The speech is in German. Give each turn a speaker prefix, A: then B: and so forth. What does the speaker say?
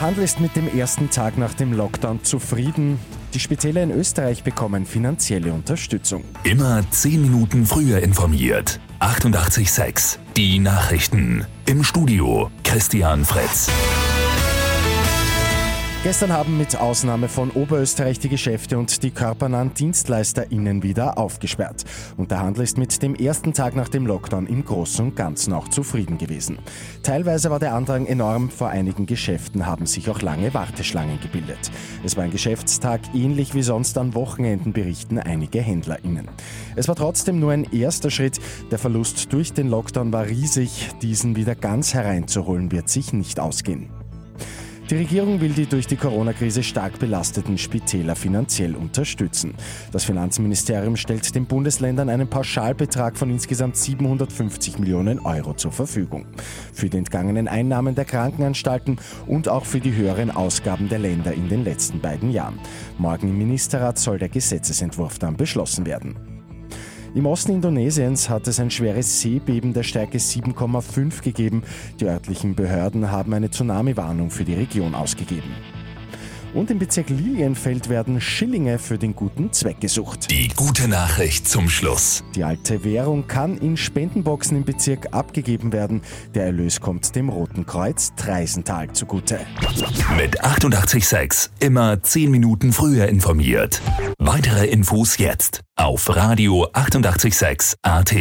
A: Der Handel ist mit dem ersten Tag nach dem Lockdown zufrieden. Die Spitäler in Österreich bekommen finanzielle Unterstützung.
B: Immer 10 Minuten früher informiert. 88.6 Die Nachrichten. Im Studio Christian Fritz.
A: Gestern haben mit Ausnahme von Oberösterreich die Geschäfte und die körpernahen DienstleisterInnen wieder aufgesperrt. Und der Handel ist mit dem ersten Tag nach dem Lockdown im Großen und Ganzen auch zufrieden gewesen. Teilweise war der Andrang enorm, vor einigen Geschäften haben sich auch lange Warteschlangen gebildet. Es war ein Geschäftstag ähnlich wie sonst an Wochenenden, berichten einige HändlerInnen. Es war trotzdem nur ein erster Schritt. Der Verlust durch den Lockdown war riesig. Diesen wieder ganz hereinzuholen wird sich nicht ausgehen. Die Regierung will die durch die Corona-Krise stark belasteten Spitäler finanziell unterstützen. Das Finanzministerium stellt den Bundesländern einen Pauschalbetrag von insgesamt 750 Millionen Euro zur Verfügung. Für die entgangenen Einnahmen der Krankenanstalten und auch für die höheren Ausgaben der Länder in den letzten beiden Jahren. Morgen im Ministerrat soll der Gesetzesentwurf dann beschlossen werden. Im Osten Indonesiens hat es ein schweres Seebeben der Stärke 7,5 gegeben. Die örtlichen Behörden haben eine Tsunami-Warnung für die Region ausgegeben. Und im Bezirk Lilienfeld werden Schillinge für den guten Zweck gesucht.
B: Die gute Nachricht zum Schluss.
A: Die alte Währung kann in Spendenboxen im Bezirk abgegeben werden. Der Erlös kommt dem Roten Kreuz Treisental zugute.
B: Mit 886 immer 10 Minuten früher informiert. Weitere Infos jetzt auf Radio 886 AT.